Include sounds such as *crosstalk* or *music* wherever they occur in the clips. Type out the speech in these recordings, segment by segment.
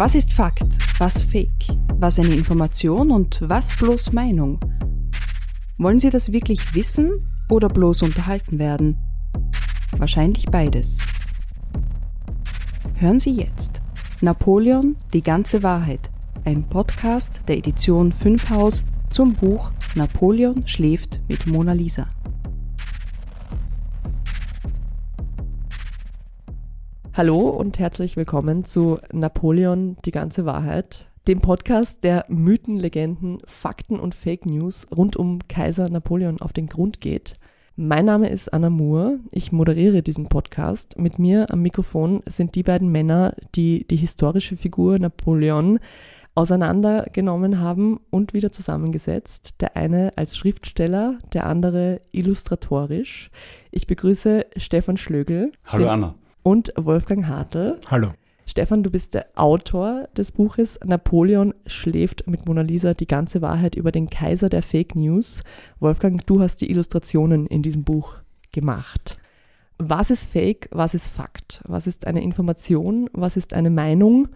Was ist Fakt, was Fake, was eine Information und was bloß Meinung? Wollen Sie das wirklich wissen oder bloß unterhalten werden? Wahrscheinlich beides. Hören Sie jetzt Napoleon, die ganze Wahrheit, ein Podcast der Edition 5 Haus zum Buch Napoleon schläft mit Mona Lisa. Hallo und herzlich willkommen zu Napoleon, die ganze Wahrheit, dem Podcast, der Mythen, Legenden, Fakten und Fake News rund um Kaiser Napoleon auf den Grund geht. Mein Name ist Anna Moore, ich moderiere diesen Podcast. Mit mir am Mikrofon sind die beiden Männer, die die historische Figur Napoleon auseinandergenommen haben und wieder zusammengesetzt. Der eine als Schriftsteller, der andere illustratorisch. Ich begrüße Stefan Schlögel. Hallo Anna und Wolfgang Hartl. Hallo. Stefan, du bist der Autor des Buches Napoleon schläft mit Mona Lisa die ganze Wahrheit über den Kaiser der Fake News. Wolfgang, du hast die Illustrationen in diesem Buch gemacht. Was ist Fake? Was ist Fakt? Was ist eine Information? Was ist eine Meinung?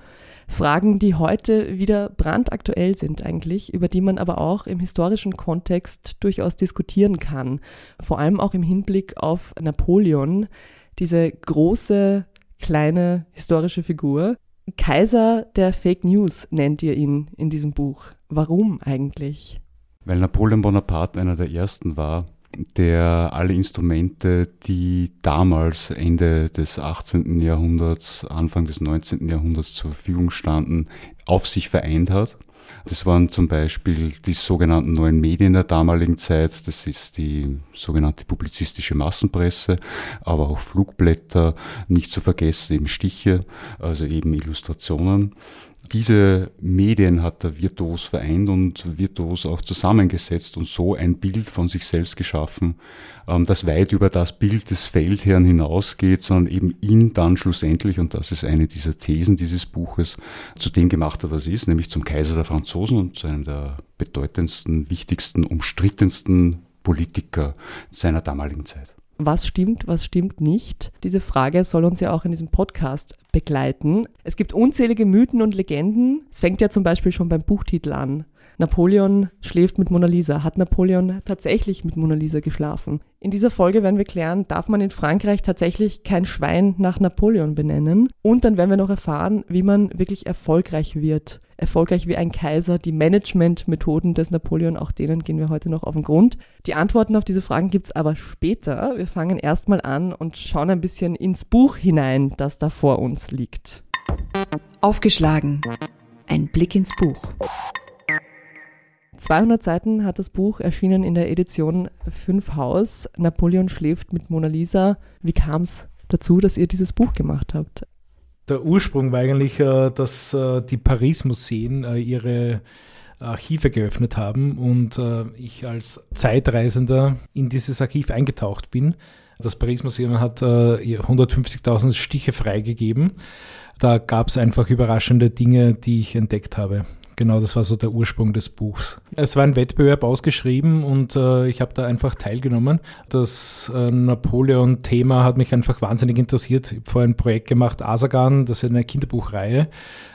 Fragen, die heute wieder brandaktuell sind eigentlich, über die man aber auch im historischen Kontext durchaus diskutieren kann. Vor allem auch im Hinblick auf Napoleon, diese große, kleine historische Figur. Kaiser der Fake News nennt ihr ihn in diesem Buch. Warum eigentlich? Weil Napoleon Bonaparte einer der ersten war, der alle Instrumente, die damals Ende des 18. Jahrhunderts, Anfang des 19. Jahrhunderts zur Verfügung standen, auf sich vereint hat das waren zum Beispiel die sogenannten neuen Medien der damaligen Zeit. Das ist die sogenannte publizistische Massenpresse, aber auch Flugblätter, nicht zu vergessen eben Stiche, also eben Illustrationen diese Medien hat er virtuos vereint und virtuos auch zusammengesetzt und so ein Bild von sich selbst geschaffen, ähm, das weit über das Bild des Feldherrn hinausgeht, sondern eben ihn dann schlussendlich, und das ist eine dieser Thesen dieses Buches, zu dem gemacht hat, was ist, nämlich zum Kaiser der Franzosen und zu einem der bedeutendsten, wichtigsten, umstrittensten Politiker seiner damaligen Zeit was stimmt, was stimmt nicht. Diese Frage soll uns ja auch in diesem Podcast begleiten. Es gibt unzählige Mythen und Legenden. Es fängt ja zum Beispiel schon beim Buchtitel an. Napoleon schläft mit Mona Lisa. Hat Napoleon tatsächlich mit Mona Lisa geschlafen? In dieser Folge werden wir klären, darf man in Frankreich tatsächlich kein Schwein nach Napoleon benennen? Und dann werden wir noch erfahren, wie man wirklich erfolgreich wird. Erfolgreich wie ein Kaiser. Die Managementmethoden des Napoleon, auch denen gehen wir heute noch auf den Grund. Die Antworten auf diese Fragen gibt es aber später. Wir fangen erstmal an und schauen ein bisschen ins Buch hinein, das da vor uns liegt. Aufgeschlagen. Ein Blick ins Buch. 200 Seiten hat das Buch erschienen in der Edition 5 Haus. Napoleon schläft mit Mona Lisa. Wie kam es dazu, dass ihr dieses Buch gemacht habt? Der Ursprung war eigentlich, äh, dass äh, die Paris-Museen äh, ihre Archive geöffnet haben und ich als Zeitreisender in dieses Archiv eingetaucht bin. Das Paris-Museum hat 150.000 Stiche freigegeben. Da gab es einfach überraschende Dinge, die ich entdeckt habe. Genau, das war so der Ursprung des Buchs. Es war ein Wettbewerb ausgeschrieben und äh, ich habe da einfach teilgenommen. Das äh, Napoleon-Thema hat mich einfach wahnsinnig interessiert. Ich habe vorher ein Projekt gemacht, Asagan, das ist eine Kinderbuchreihe.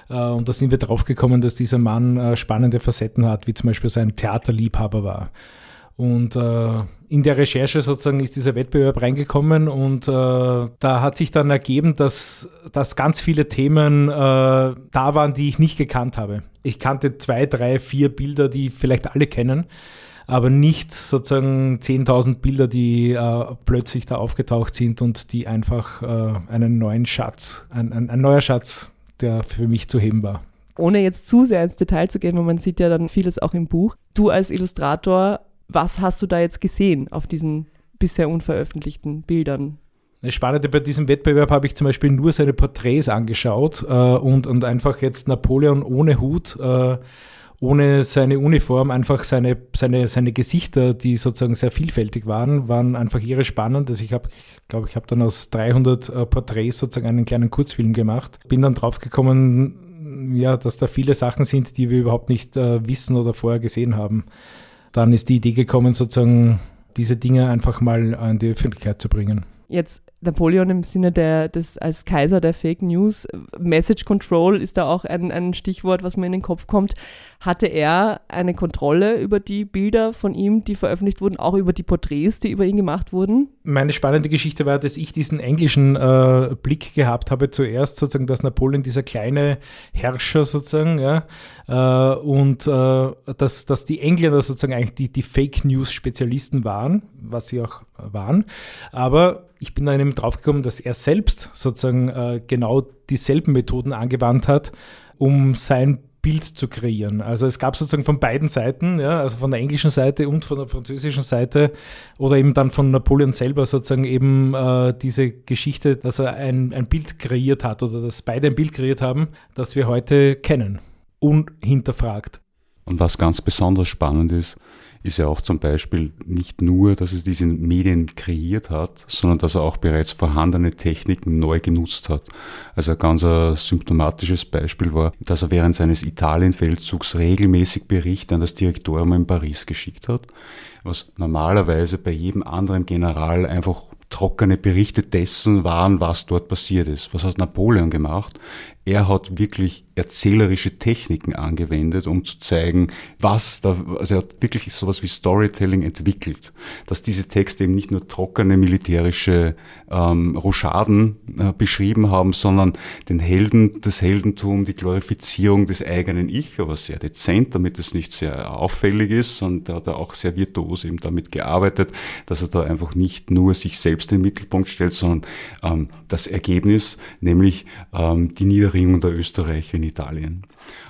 Äh, und da sind wir drauf gekommen, dass dieser Mann äh, spannende Facetten hat, wie zum Beispiel sein Theaterliebhaber war. Und äh, in der Recherche sozusagen ist dieser Wettbewerb reingekommen und äh, da hat sich dann ergeben, dass, dass ganz viele Themen äh, da waren, die ich nicht gekannt habe. Ich kannte zwei, drei, vier Bilder, die vielleicht alle kennen, aber nicht sozusagen 10.000 Bilder, die äh, plötzlich da aufgetaucht sind und die einfach äh, einen neuen Schatz, ein, ein, ein neuer Schatz, der für mich zu heben war ohne jetzt zu sehr ins Detail zu gehen, weil man sieht ja dann vieles auch im Buch. Du als Illustrator was hast du da jetzt gesehen auf diesen bisher unveröffentlichten Bildern? Das Spannende bei diesem Wettbewerb habe ich zum Beispiel nur seine Porträts angeschaut äh, und, und einfach jetzt Napoleon ohne Hut, äh, ohne seine Uniform, einfach seine, seine, seine Gesichter, die sozusagen sehr vielfältig waren, waren einfach irre spannend. Also ich habe, glaube ich, habe dann aus 300 äh, Porträts sozusagen einen kleinen Kurzfilm gemacht. Bin dann draufgekommen, ja, dass da viele Sachen sind, die wir überhaupt nicht äh, wissen oder vorher gesehen haben dann ist die Idee gekommen, sozusagen diese Dinge einfach mal an die Öffentlichkeit zu bringen. Jetzt Napoleon im Sinne der, des, als Kaiser der Fake News, Message Control ist da auch ein, ein Stichwort, was mir in den Kopf kommt. Hatte er eine Kontrolle über die Bilder von ihm, die veröffentlicht wurden, auch über die Porträts, die über ihn gemacht wurden? Meine spannende Geschichte war, dass ich diesen englischen äh, Blick gehabt habe, zuerst sozusagen, dass Napoleon dieser kleine Herrscher sozusagen, ja, äh, und äh, dass, dass die Engländer sozusagen eigentlich die, die Fake News-Spezialisten waren, was sie auch waren. Aber ich bin dann eben draufgekommen, dass er selbst sozusagen äh, genau dieselben Methoden angewandt hat, um sein Bild zu kreieren. Also es gab sozusagen von beiden Seiten, ja, also von der englischen Seite und von der französischen Seite oder eben dann von Napoleon selber sozusagen eben äh, diese Geschichte, dass er ein, ein Bild kreiert hat oder dass beide ein Bild kreiert haben, das wir heute kennen, unhinterfragt. Und was ganz besonders spannend ist, ist ja auch zum Beispiel nicht nur, dass es diese Medien kreiert hat, sondern dass er auch bereits vorhandene Techniken neu genutzt hat. Also ein ganz ein symptomatisches Beispiel war, dass er während seines Italienfeldzugs regelmäßig Berichte an das Direktorium in Paris geschickt hat, was normalerweise bei jedem anderen General einfach trockene Berichte dessen waren, was dort passiert ist. Was hat Napoleon gemacht? Er hat wirklich erzählerische Techniken angewendet, um zu zeigen, was da, also er hat wirklich sowas wie Storytelling entwickelt, dass diese Texte eben nicht nur trockene militärische ähm, Rochaden äh, beschrieben haben, sondern den Helden, das Heldentum, die Glorifizierung des eigenen Ich, aber sehr dezent, damit es nicht sehr auffällig ist. Und da hat er auch sehr virtuos eben damit gearbeitet, dass er da einfach nicht nur sich selbst in den Mittelpunkt stellt, sondern ähm, das Ergebnis, nämlich ähm, die Niederringung Ring der Österreicher in Italien.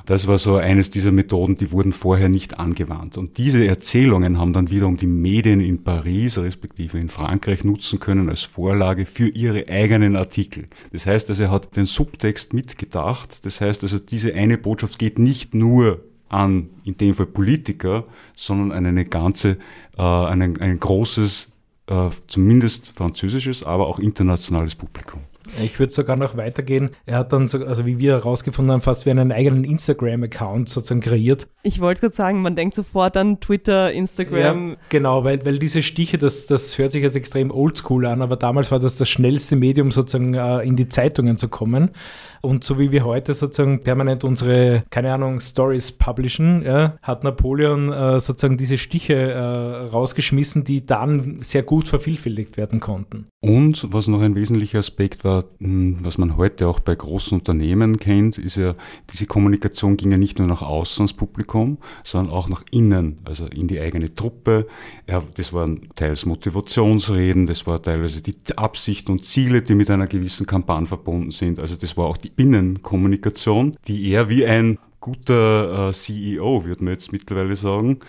Das war so eines dieser Methoden, die wurden vorher nicht angewandt. Und diese Erzählungen haben dann wiederum die Medien in Paris, respektive in Frankreich nutzen können als Vorlage für ihre eigenen Artikel. Das heißt also, er hat den Subtext mitgedacht. Das heißt also, diese eine Botschaft geht nicht nur an, in dem Fall Politiker, sondern an eine ganze, äh, ein, ein großes, äh, zumindest französisches, aber auch internationales Publikum. Ich würde sogar noch weitergehen. Er hat dann, so, also wie wir herausgefunden haben, fast wie einen eigenen Instagram-Account sozusagen kreiert. Ich wollte gerade sagen, man denkt sofort an Twitter, Instagram. Ja, genau, weil, weil diese Stiche, das, das hört sich jetzt extrem oldschool an, aber damals war das das schnellste Medium sozusagen äh, in die Zeitungen zu kommen. Und so wie wir heute sozusagen permanent unsere, keine Ahnung, Stories publishen, ja, hat Napoleon äh, sozusagen diese Stiche äh, rausgeschmissen, die dann sehr gut vervielfältigt werden konnten. Und was noch ein wesentlicher Aspekt war, hm, was man heute auch bei großen Unternehmen kennt, ist ja, diese Kommunikation ging ja nicht nur nach außen ans Publikum, sondern auch nach innen, also in die eigene Truppe. Das waren teils Motivationsreden, das war teilweise die Absichten und Ziele, die mit einer gewissen Kampagne verbunden sind. Also das war auch die Binnenkommunikation, die er wie ein guter äh, CEO, würde man jetzt mittlerweile sagen,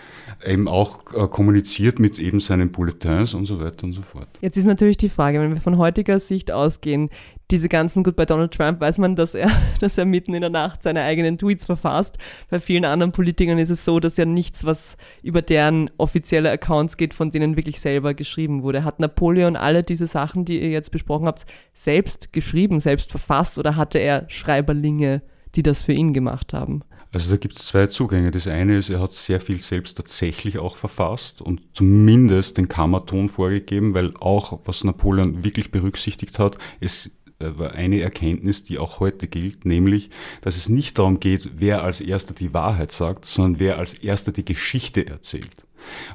eben auch äh, kommuniziert mit eben seinen Bulletins und so weiter und so fort. Jetzt ist natürlich die Frage, wenn wir von heutiger Sicht ausgehen, diese ganzen, gut, bei Donald Trump weiß man, dass er, *laughs* dass er mitten in der Nacht seine eigenen Tweets verfasst. Bei vielen anderen Politikern ist es so, dass ja nichts, was über deren offizielle Accounts geht, von denen wirklich selber geschrieben wurde. Hat Napoleon alle diese Sachen, die ihr jetzt besprochen habt, selbst geschrieben, selbst verfasst oder hatte er Schreiberlinge, die das für ihn gemacht haben? Also da gibt es zwei Zugänge. Das eine ist, er hat sehr viel selbst tatsächlich auch verfasst und zumindest den Kammerton vorgegeben, weil auch, was Napoleon wirklich berücksichtigt hat, es war eine Erkenntnis, die auch heute gilt, nämlich, dass es nicht darum geht, wer als erster die Wahrheit sagt, sondern wer als erster die Geschichte erzählt.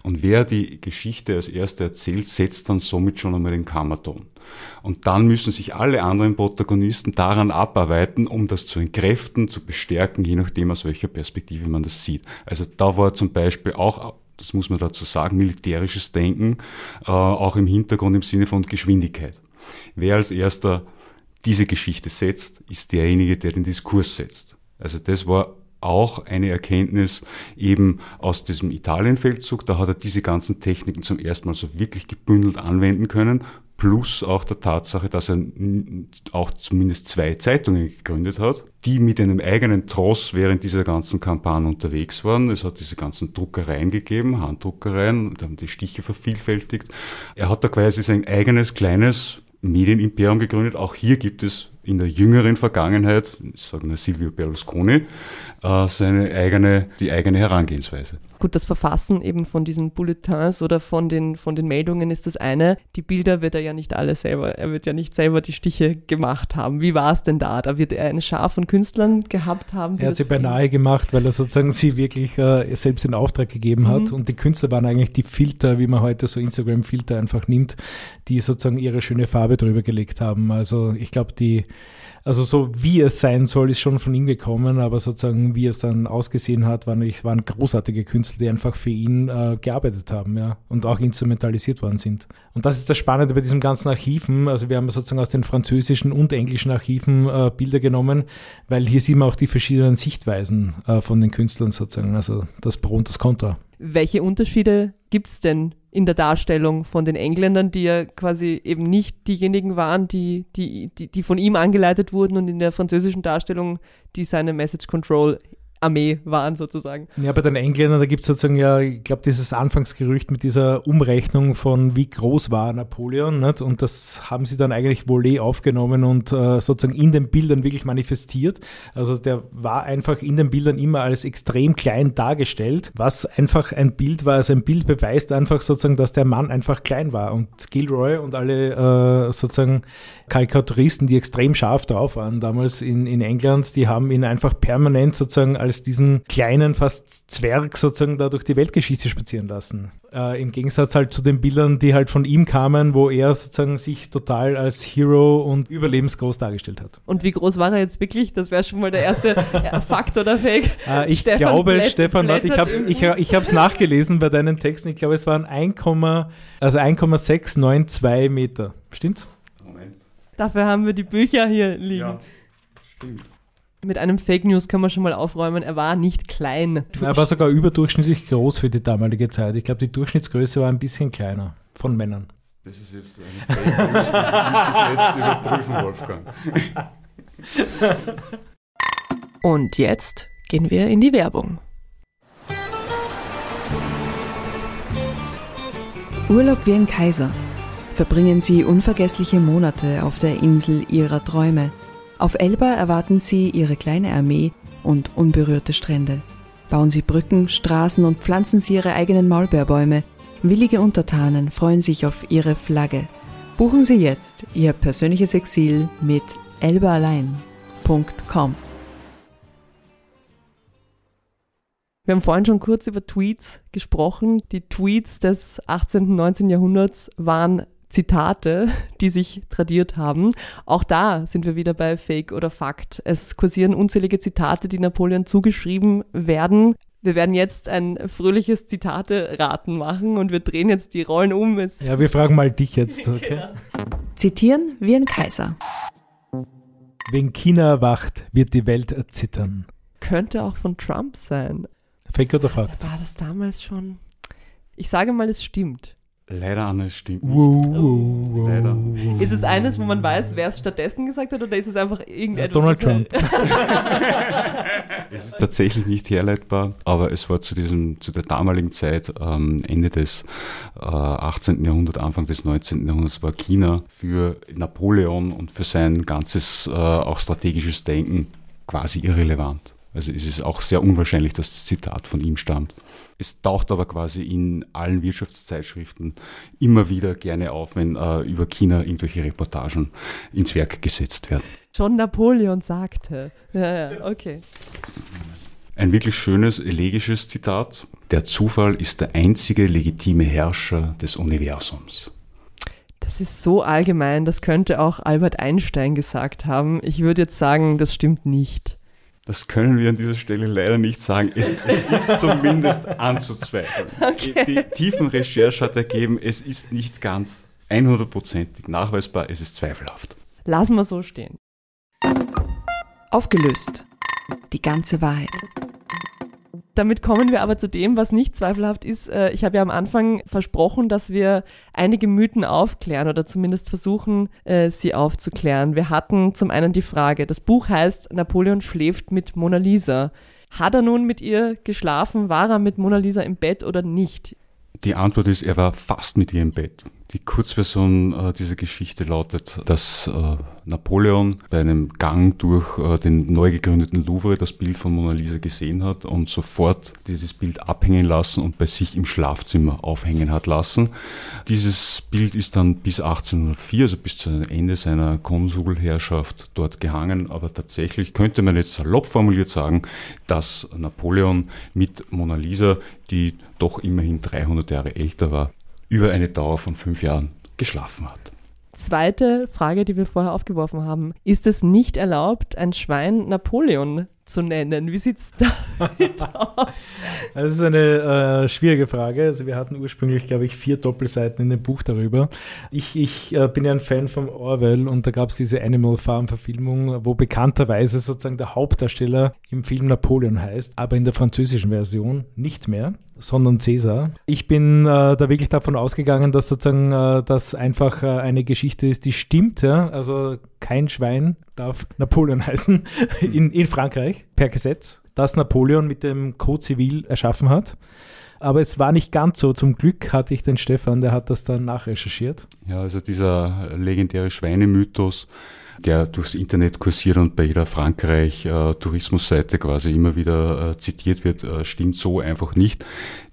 Und wer die Geschichte als erster erzählt, setzt dann somit schon einmal den Kammerton. Und dann müssen sich alle anderen Protagonisten daran abarbeiten, um das zu entkräften, zu bestärken, je nachdem aus welcher Perspektive man das sieht. Also da war zum Beispiel auch das muss man dazu sagen, militärisches Denken, äh, auch im Hintergrund im Sinne von Geschwindigkeit. Wer als erster diese Geschichte setzt, ist derjenige, der den Diskurs setzt. Also das war auch eine Erkenntnis eben aus diesem Italienfeldzug. Da hat er diese ganzen Techniken zum ersten Mal so wirklich gebündelt anwenden können. Plus auch der Tatsache, dass er auch zumindest zwei Zeitungen gegründet hat, die mit einem eigenen Tross während dieser ganzen Kampagne unterwegs waren. Es hat diese ganzen Druckereien gegeben, Handdruckereien, die haben die Stiche vervielfältigt. Er hat da quasi sein eigenes kleines Medienimperium gegründet. Auch hier gibt es in der jüngeren Vergangenheit, ich sage nur Silvio Berlusconi, äh, seine eigene, die eigene Herangehensweise. Gut, das Verfassen eben von diesen Bulletins oder von den, von den Meldungen ist das eine. Die Bilder wird er ja nicht alle selber, er wird ja nicht selber die Stiche gemacht haben. Wie war es denn da? Da wird er eine Schar von Künstlern gehabt haben. Er hat sie beinahe gemacht, weil er sozusagen sie wirklich äh, selbst in Auftrag gegeben hat. Mhm. Und die Künstler waren eigentlich die Filter, wie man heute so Instagram-Filter einfach nimmt, die sozusagen ihre schöne Farbe drüber gelegt haben. Also ich glaube, die also so wie es sein soll, ist schon von ihm gekommen, aber sozusagen wie es dann ausgesehen hat, waren, waren großartige Künstler, die einfach für ihn äh, gearbeitet haben, ja, und auch instrumentalisiert worden sind. Und das ist das Spannende bei diesem ganzen Archiven. Also wir haben sozusagen aus den französischen und englischen Archiven äh, Bilder genommen, weil hier sieht man auch die verschiedenen Sichtweisen äh, von den Künstlern sozusagen, also das Pro und das Contra. Welche Unterschiede gibt es denn in der Darstellung von den Engländern, die ja quasi eben nicht diejenigen waren, die, die, die, die von ihm angeleitet wurden und in der französischen Darstellung, die seine Message Control Armee waren sozusagen. Ja, bei den Engländern, da gibt es sozusagen ja, ich glaube, dieses Anfangsgerücht mit dieser Umrechnung von wie groß war Napoleon nicht? und das haben sie dann eigentlich wohl eh aufgenommen und äh, sozusagen in den Bildern wirklich manifestiert. Also der war einfach in den Bildern immer als extrem klein dargestellt, was einfach ein Bild war. Also ein Bild beweist einfach sozusagen, dass der Mann einfach klein war und Gilroy und alle äh, sozusagen Karikaturisten, die extrem scharf drauf waren damals in, in England, die haben ihn einfach permanent sozusagen als diesen kleinen, fast Zwerg sozusagen da durch die Weltgeschichte spazieren lassen. Äh, Im Gegensatz halt zu den Bildern, die halt von ihm kamen, wo er sozusagen sich total als Hero und überlebensgroß dargestellt hat. Und wie groß war er jetzt wirklich? Das wäre schon mal der erste *laughs* Fakt oder Fake. Äh, ich Stefan glaube, Blätt, Stefan, warte, ich habe es ich, ich nachgelesen bei deinen Texten. Ich glaube, es waren 1, also 1,692 Meter. Stimmt's? Dafür haben wir die Bücher hier liegen. Ja, stimmt. Mit einem Fake News kann man schon mal aufräumen, er war nicht klein. Er war sogar überdurchschnittlich groß für die damalige Zeit. Ich glaube, die Durchschnittsgröße war ein bisschen kleiner von Männern. Das ist jetzt eine Fake News, du jetzt überprüfen, Wolfgang. Und jetzt gehen wir in die Werbung. Urlaub wie ein Kaiser verbringen sie unvergessliche Monate auf der Insel ihrer Träume. Auf Elba erwarten sie ihre kleine Armee und unberührte Strände. Bauen sie Brücken, Straßen und pflanzen sie ihre eigenen Maulbeerbäume. Willige Untertanen freuen sich auf ihre Flagge. Buchen Sie jetzt Ihr persönliches Exil mit elbaalein.com. Wir haben vorhin schon kurz über Tweets gesprochen. Die Tweets des 18. und 19. Jahrhunderts waren Zitate, die sich tradiert haben. Auch da sind wir wieder bei Fake oder Fakt. Es kursieren unzählige Zitate, die Napoleon zugeschrieben werden. Wir werden jetzt ein fröhliches Zitate-Raten machen und wir drehen jetzt die Rollen um. Es ja, wir fragen mal dich jetzt, *laughs* okay? ja. Zitieren wie ein Kaiser. Wenn China erwacht, wird die Welt erzittern. Könnte auch von Trump sein. Fake oder Fakt? War das damals schon? Ich sage mal, es stimmt. Leider, Anne, stimmt nicht. Wow, wow, wow, Leider. Ist es eines, wo man weiß, wer es stattdessen gesagt hat, oder ist es einfach irgendetwas? Donald Trump. *laughs* es ist tatsächlich nicht herleitbar, aber es war zu, diesem, zu der damaligen Zeit, ähm, Ende des äh, 18. Jahrhunderts, Anfang des 19. Jahrhunderts, war China für Napoleon und für sein ganzes äh, auch strategisches Denken quasi irrelevant. Also es ist auch sehr unwahrscheinlich, dass das Zitat von ihm stammt. Es taucht aber quasi in allen Wirtschaftszeitschriften immer wieder gerne auf, wenn äh, über China irgendwelche Reportagen ins Werk gesetzt werden. Schon Napoleon sagte. Ja, ja, okay. Ein wirklich schönes, elegisches Zitat. Der Zufall ist der einzige legitime Herrscher des Universums. Das ist so allgemein, das könnte auch Albert Einstein gesagt haben. Ich würde jetzt sagen, das stimmt nicht. Das können wir an dieser Stelle leider nicht sagen. Es, es ist zumindest anzuzweifeln. Okay. Die, tiefen Recherche hat ergeben, es ist nicht ganz 100%ig nachweisbar, es ist zweifelhaft. Lassen wir so stehen. Aufgelöst. Die ganze Wahrheit damit kommen wir aber zu dem, was nicht zweifelhaft ist. Äh, ich habe ja am Anfang versprochen, dass wir einige Mythen aufklären oder zumindest versuchen, äh, sie aufzuklären. Wir hatten zum einen die Frage, das Buch heißt Napoleon schläft mit Mona Lisa. Hat er nun mit ihr geschlafen? War er mit Mona Lisa im Bett oder nicht? Die Antwort ist, er war fast mit ihr im Bett. Die Kurzversion äh, dieser Geschichte lautet, dass äh, Napoleon bei einem Gang durch äh, den neu gegründeten Louvre das Bild von Mona Lisa gesehen hat und sofort dieses Bild abhängen lassen und bei sich im Schlafzimmer aufhängen hat lassen. Dieses Bild ist dann bis 1804, also bis zum Ende seiner Konsulherrschaft dort gehangen, aber tatsächlich könnte man jetzt salopp formuliert sagen, dass Napoleon mit Mona Lisa, die doch immerhin 300 Jahre älter war, über eine Dauer von fünf Jahren geschlafen hat. Zweite Frage, die wir vorher aufgeworfen haben. Ist es nicht erlaubt, ein Schwein Napoleon zu nennen? Wie sieht es damit *laughs* aus? Das ist eine äh, schwierige Frage. Also wir hatten ursprünglich, glaube ich, vier Doppelseiten in dem Buch darüber. Ich, ich äh, bin ja ein Fan von Orwell und da gab es diese Animal Farm Verfilmung, wo bekannterweise sozusagen der Hauptdarsteller im Film Napoleon heißt, aber in der französischen Version nicht mehr sondern Cäsar. Ich bin äh, da wirklich davon ausgegangen, dass sozusagen äh, das einfach äh, eine Geschichte ist, die stimmt. Ja? Also kein Schwein darf Napoleon *laughs* heißen in, in Frankreich per Gesetz, das Napoleon mit dem Code Civil erschaffen hat. Aber es war nicht ganz so. Zum Glück hatte ich den Stefan, der hat das dann nachrecherchiert. Ja, also dieser legendäre Schweinemythos, der durchs Internet kursiert und bei jeder Frankreich-Tourismusseite quasi immer wieder äh, zitiert wird, äh, stimmt so einfach nicht.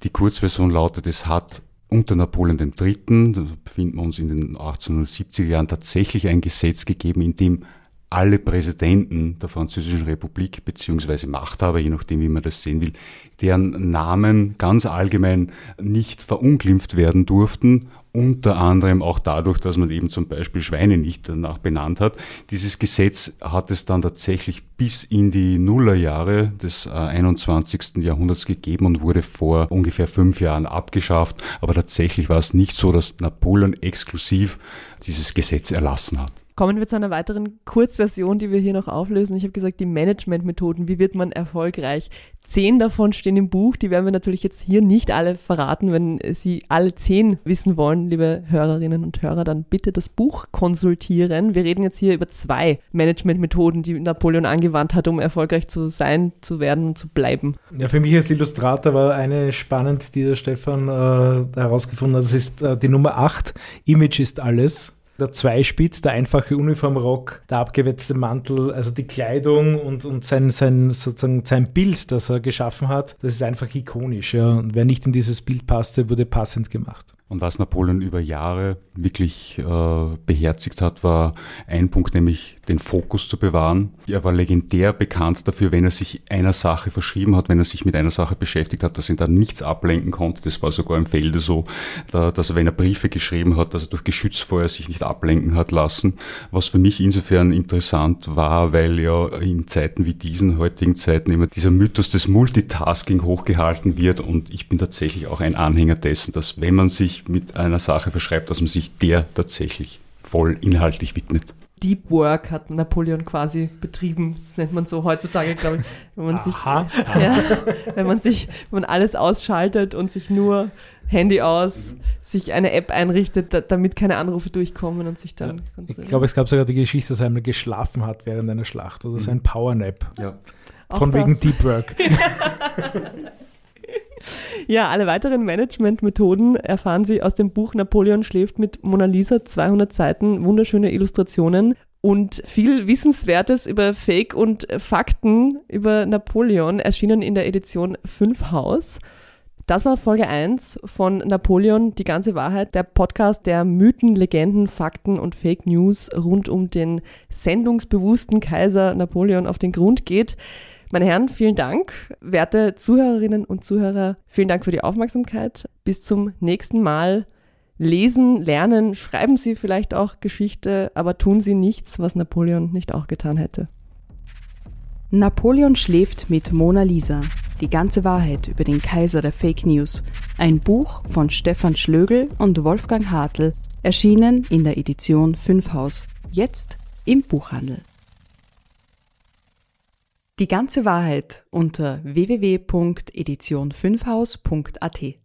Die Kurzversion lautet, es hat unter Napoleon III., da befinden wir uns in den 1870er Jahren, tatsächlich ein Gesetz gegeben, in dem alle Präsidenten der Französischen Republik beziehungsweise Machthaber, je nachdem, wie man das sehen will, deren Namen ganz allgemein nicht verunglimpft werden durften unter anderem auch dadurch, dass man eben zum Beispiel Schweine nicht danach benannt hat. Dieses Gesetz hat es dann tatsächlich bis in die Nullerjahre des 21. Äh, Jahrhunderts gegeben und wurde vor ungefähr fünf Jahren abgeschafft. Aber tatsächlich war es nicht so, dass Napoleon exklusiv dieses Gesetz erlassen hat. Kommen wir zu einer weiteren Kurzversion, die wir hier noch auflösen. Ich habe gesagt, die Managementmethoden. Wie wird man erfolgreich? Zehn davon stehen im Buch. Die werden wir natürlich jetzt hier nicht alle verraten. Wenn Sie alle zehn wissen wollen, liebe Hörerinnen und Hörer, dann bitte das Buch konsultieren. Wir reden jetzt hier über zwei Managementmethoden, die Napoleon angewandt hat, um erfolgreich zu sein, zu werden und zu bleiben. Ja, für mich als Illustrator war eine spannend, die der Stefan äh, herausgefunden hat. Das ist äh, die Nummer 8. Image ist alles der Zweispitz, der einfache Uniformrock, der abgewetzte Mantel, also die Kleidung und, und sein, sein, sozusagen sein Bild, das er geschaffen hat, das ist einfach ikonisch. Ja. Und wer nicht in dieses Bild passte, wurde passend gemacht. Und was Napoleon über Jahre wirklich äh, beherzigt hat, war ein Punkt, nämlich den Fokus zu bewahren. Er war legendär bekannt dafür, wenn er sich einer Sache verschrieben hat, wenn er sich mit einer Sache beschäftigt hat, dass ihn da nichts ablenken konnte. Das war sogar im Felde so, da, dass er, wenn er Briefe geschrieben hat, dass er durch Geschützfeuer sich nicht ablenken hat lassen. Was für mich insofern interessant war, weil ja in Zeiten wie diesen, heutigen Zeiten, immer dieser Mythos des Multitasking hochgehalten wird. Und ich bin tatsächlich auch ein Anhänger dessen, dass wenn man sich mit einer Sache verschreibt, dass man sich der tatsächlich voll inhaltlich widmet. Deep Work hat Napoleon quasi betrieben. Das nennt man so heutzutage, glaube ich, wenn man sich, ja, wenn man sich, wenn man alles ausschaltet und sich nur Handy aus, sich eine App einrichtet, damit keine Anrufe durchkommen und sich dann. Ja. Ich glaube, es gab sogar die Geschichte, dass er einmal geschlafen hat während einer Schlacht oder so ein Powernap. Ja. Von wegen. Deep Work. *laughs* *laughs* Ja, alle weiteren Managementmethoden erfahren Sie aus dem Buch Napoleon schläft mit Mona Lisa, 200 Seiten, wunderschöne Illustrationen und viel Wissenswertes über Fake und Fakten über Napoleon erschienen in der Edition 5 Haus. Das war Folge 1 von Napoleon, die ganze Wahrheit, der Podcast, der Mythen, Legenden, Fakten und Fake News rund um den sendungsbewussten Kaiser Napoleon auf den Grund geht. Meine Herren, vielen Dank. Werte Zuhörerinnen und Zuhörer, vielen Dank für die Aufmerksamkeit. Bis zum nächsten Mal. Lesen, lernen, schreiben Sie vielleicht auch Geschichte, aber tun Sie nichts, was Napoleon nicht auch getan hätte. Napoleon schläft mit Mona Lisa. Die ganze Wahrheit über den Kaiser der Fake News. Ein Buch von Stefan Schlögel und Wolfgang Hartl, erschienen in der Edition 5 Haus. Jetzt im Buchhandel. Die ganze Wahrheit unter www.edition5haus.at